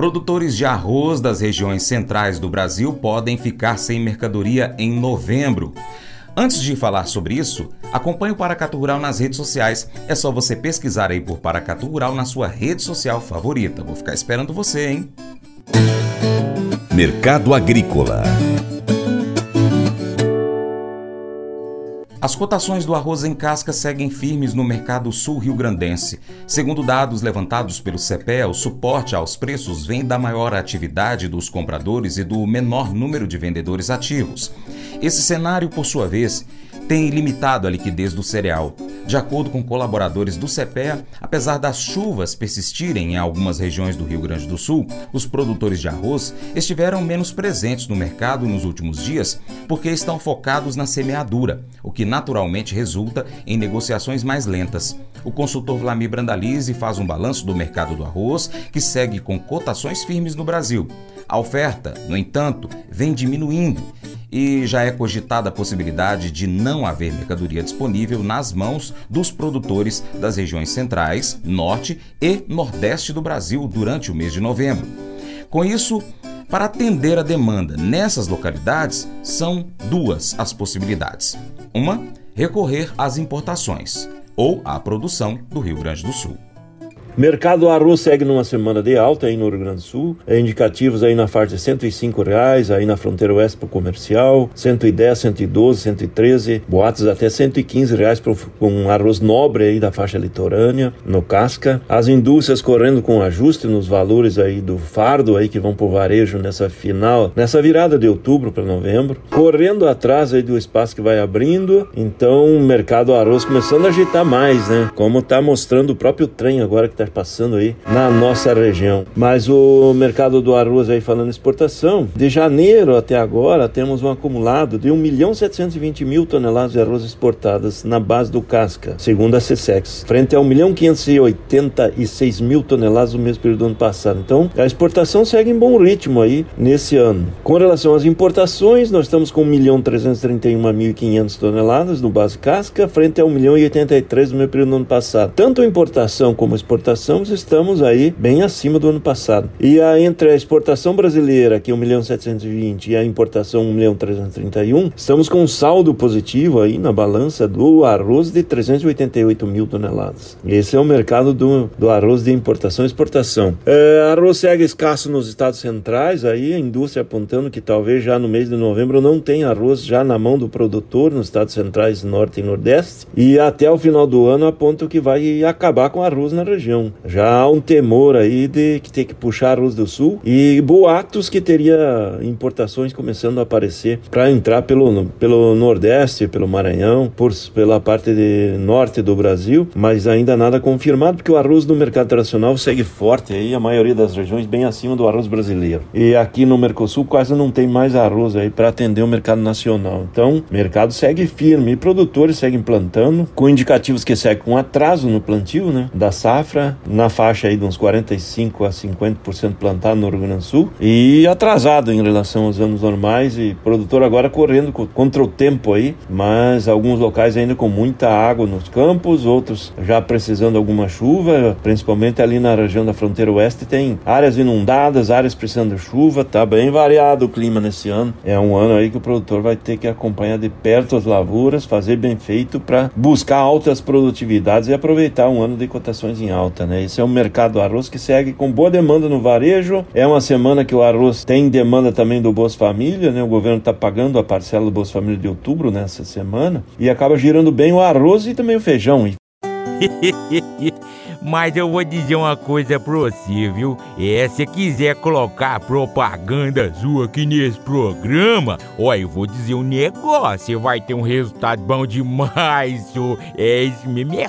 Produtores de arroz das regiões centrais do Brasil podem ficar sem mercadoria em novembro. Antes de falar sobre isso, acompanhe o Paracatu Rural nas redes sociais. É só você pesquisar aí por Paracatu Rural na sua rede social favorita. Vou ficar esperando você, hein? Mercado Agrícola As cotações do arroz em casca seguem firmes no mercado sul-rio-grandense. Segundo dados levantados pelo CPE, o suporte aos preços vem da maior atividade dos compradores e do menor número de vendedores ativos. Esse cenário, por sua vez, tem limitado a liquidez do cereal. De acordo com colaboradores do CPEA, apesar das chuvas persistirem em algumas regiões do Rio Grande do Sul, os produtores de arroz estiveram menos presentes no mercado nos últimos dias porque estão focados na semeadura, o que naturalmente resulta em negociações mais lentas. O consultor Vlamir Brandalize faz um balanço do mercado do arroz, que segue com cotações firmes no Brasil. A oferta, no entanto, vem diminuindo e já é cogitada a possibilidade de não haver mercadoria disponível nas mãos dos produtores das regiões centrais, norte e nordeste do Brasil durante o mês de novembro. Com isso, para atender a demanda nessas localidades, são duas as possibilidades. Uma, recorrer às importações ou à produção do Rio Grande do Sul. Mercado arroz segue numa semana de alta aí no Rio Grande do Sul, é indicativos aí na faixa de 105 reais, aí na fronteira oeste para o comercial, 110, 112, 113, boatos até 115 reais para um arroz nobre aí da faixa litorânea, no casca. As indústrias correndo com ajuste nos valores aí do fardo aí que vão para o varejo nessa final, nessa virada de outubro para novembro, correndo atrás aí do espaço que vai abrindo, então o mercado arroz começando a agitar mais, né? Como está mostrando o próprio trem agora que está passando aí na nossa região. Mas o mercado do arroz aí falando exportação, de janeiro até agora temos um acumulado de 1 milhão 720 mil toneladas de arroz exportadas na base do casca, segundo a CSEX, frente a 1 milhão 586 mil toneladas no mesmo período do ano passado. Então, a exportação segue em bom ritmo aí nesse ano. Com relação às importações, nós estamos com 1 milhão 331 mil 500 toneladas no base casca, frente a 1 milhão 83 no mesmo período do ano passado. Tanto importação como exportação exportação, estamos aí bem acima do ano passado. E a, entre a exportação brasileira, que é 1 milhão 720, e a importação 1 milhão 331, estamos com um saldo positivo aí na balança do arroz de 388 mil toneladas. Esse é o mercado do, do arroz de importação e exportação. É, arroz segue escasso nos estados centrais, aí a indústria apontando que talvez já no mês de novembro não tenha arroz já na mão do produtor nos estados centrais norte e nordeste. E até o final do ano aponta que vai acabar com arroz na região Já há um temor aí de que ter que puxar arroz do sul e boatos que teria importações começando a aparecer para entrar pelo, pelo Nordeste, pelo Maranhão, por, pela parte de norte do Brasil, mas ainda nada confirmado, porque o arroz no mercado internacional segue forte aí, a maioria das regiões bem acima do arroz brasileiro. E aqui no Mercosul quase não tem mais arroz aí para atender o mercado nacional. Então, o mercado segue firme e produtores seguem plantando, com indicativos que seguem com atraso no plantio, né, da safra, na faixa aí de uns 45 a 50% plantado no Rio Grande do Sul e atrasado em relação aos anos normais e produtor agora correndo contra o tempo aí, mas alguns locais ainda com muita água nos campos, outros já precisando de alguma chuva, principalmente ali na região da fronteira oeste tem áreas inundadas, áreas precisando de chuva, tá bem variado o clima nesse ano. É um ano aí que o produtor vai ter que acompanhar de perto as lavouras, fazer bem feito para buscar altas produtividades e aproveitar um ano de cotações em alta né? Esse é um mercado do arroz que segue com boa demanda no varejo. É uma semana que o arroz tem demanda também do Bolsa Família, né? O governo está pagando a parcela do Bolsa Família de outubro nessa semana e acaba girando bem o arroz e também o feijão. Mas eu vou dizer uma coisa pra você, viu? É, se quiser colocar propaganda sua aqui nesse programa, ó, eu vou dizer um negócio, você vai ter um resultado bom demais, senhor. É isso mesmo, é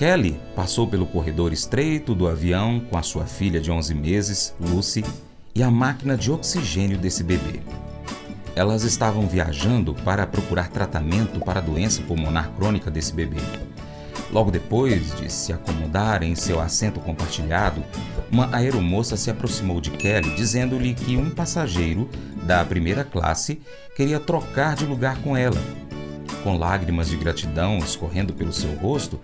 Kelly passou pelo corredor estreito do avião com a sua filha de 11 meses, Lucy, e a máquina de oxigênio desse bebê. Elas estavam viajando para procurar tratamento para a doença pulmonar crônica desse bebê. Logo depois de se acomodar em seu assento compartilhado, uma aeromoça se aproximou de Kelly dizendo-lhe que um passageiro da primeira classe queria trocar de lugar com ela. Com lágrimas de gratidão escorrendo pelo seu rosto,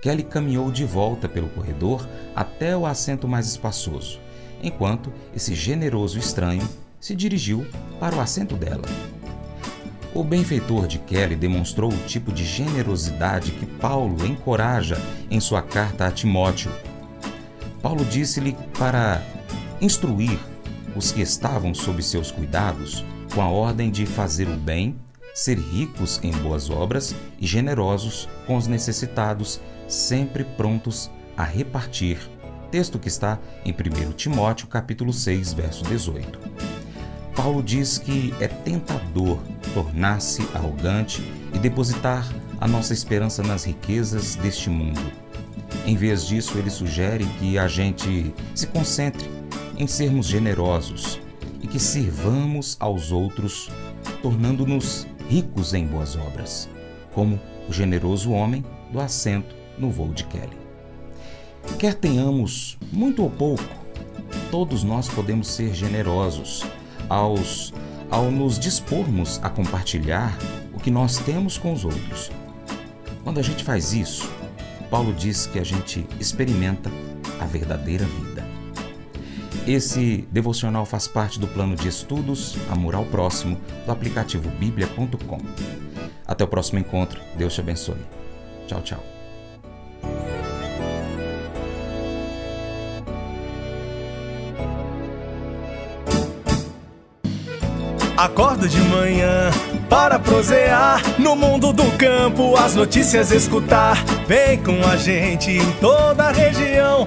Kelly caminhou de volta pelo corredor até o assento mais espaçoso, enquanto esse generoso estranho se dirigiu para o assento dela. O benfeitor de Kelly demonstrou o tipo de generosidade que Paulo encoraja em sua carta a Timóteo. Paulo disse-lhe para instruir os que estavam sob seus cuidados com a ordem de fazer o bem, ser ricos em boas obras e generosos com os necessitados, sempre prontos a repartir. Texto que está em 1 Timóteo capítulo 6, verso 18. Paulo diz que é tentador tornar-se arrogante e depositar a nossa esperança nas riquezas deste mundo. Em vez disso, ele sugere que a gente se concentre em sermos generosos e que sirvamos aos outros, tornando-nos ricos em boas obras, como o generoso homem do assento no voo de Kelly. Quer tenhamos muito ou pouco, todos nós podemos ser generosos aos, ao nos dispormos a compartilhar o que nós temos com os outros. Quando a gente faz isso, Paulo diz que a gente experimenta a verdadeira vida. Esse devocional faz parte do plano de estudos Amor ao Próximo do aplicativo bíblia.com. Até o próximo encontro. Deus te abençoe. Tchau, tchau. Acordo de manhã para prosear no mundo do campo, as notícias escutar. Vem com a gente em toda a região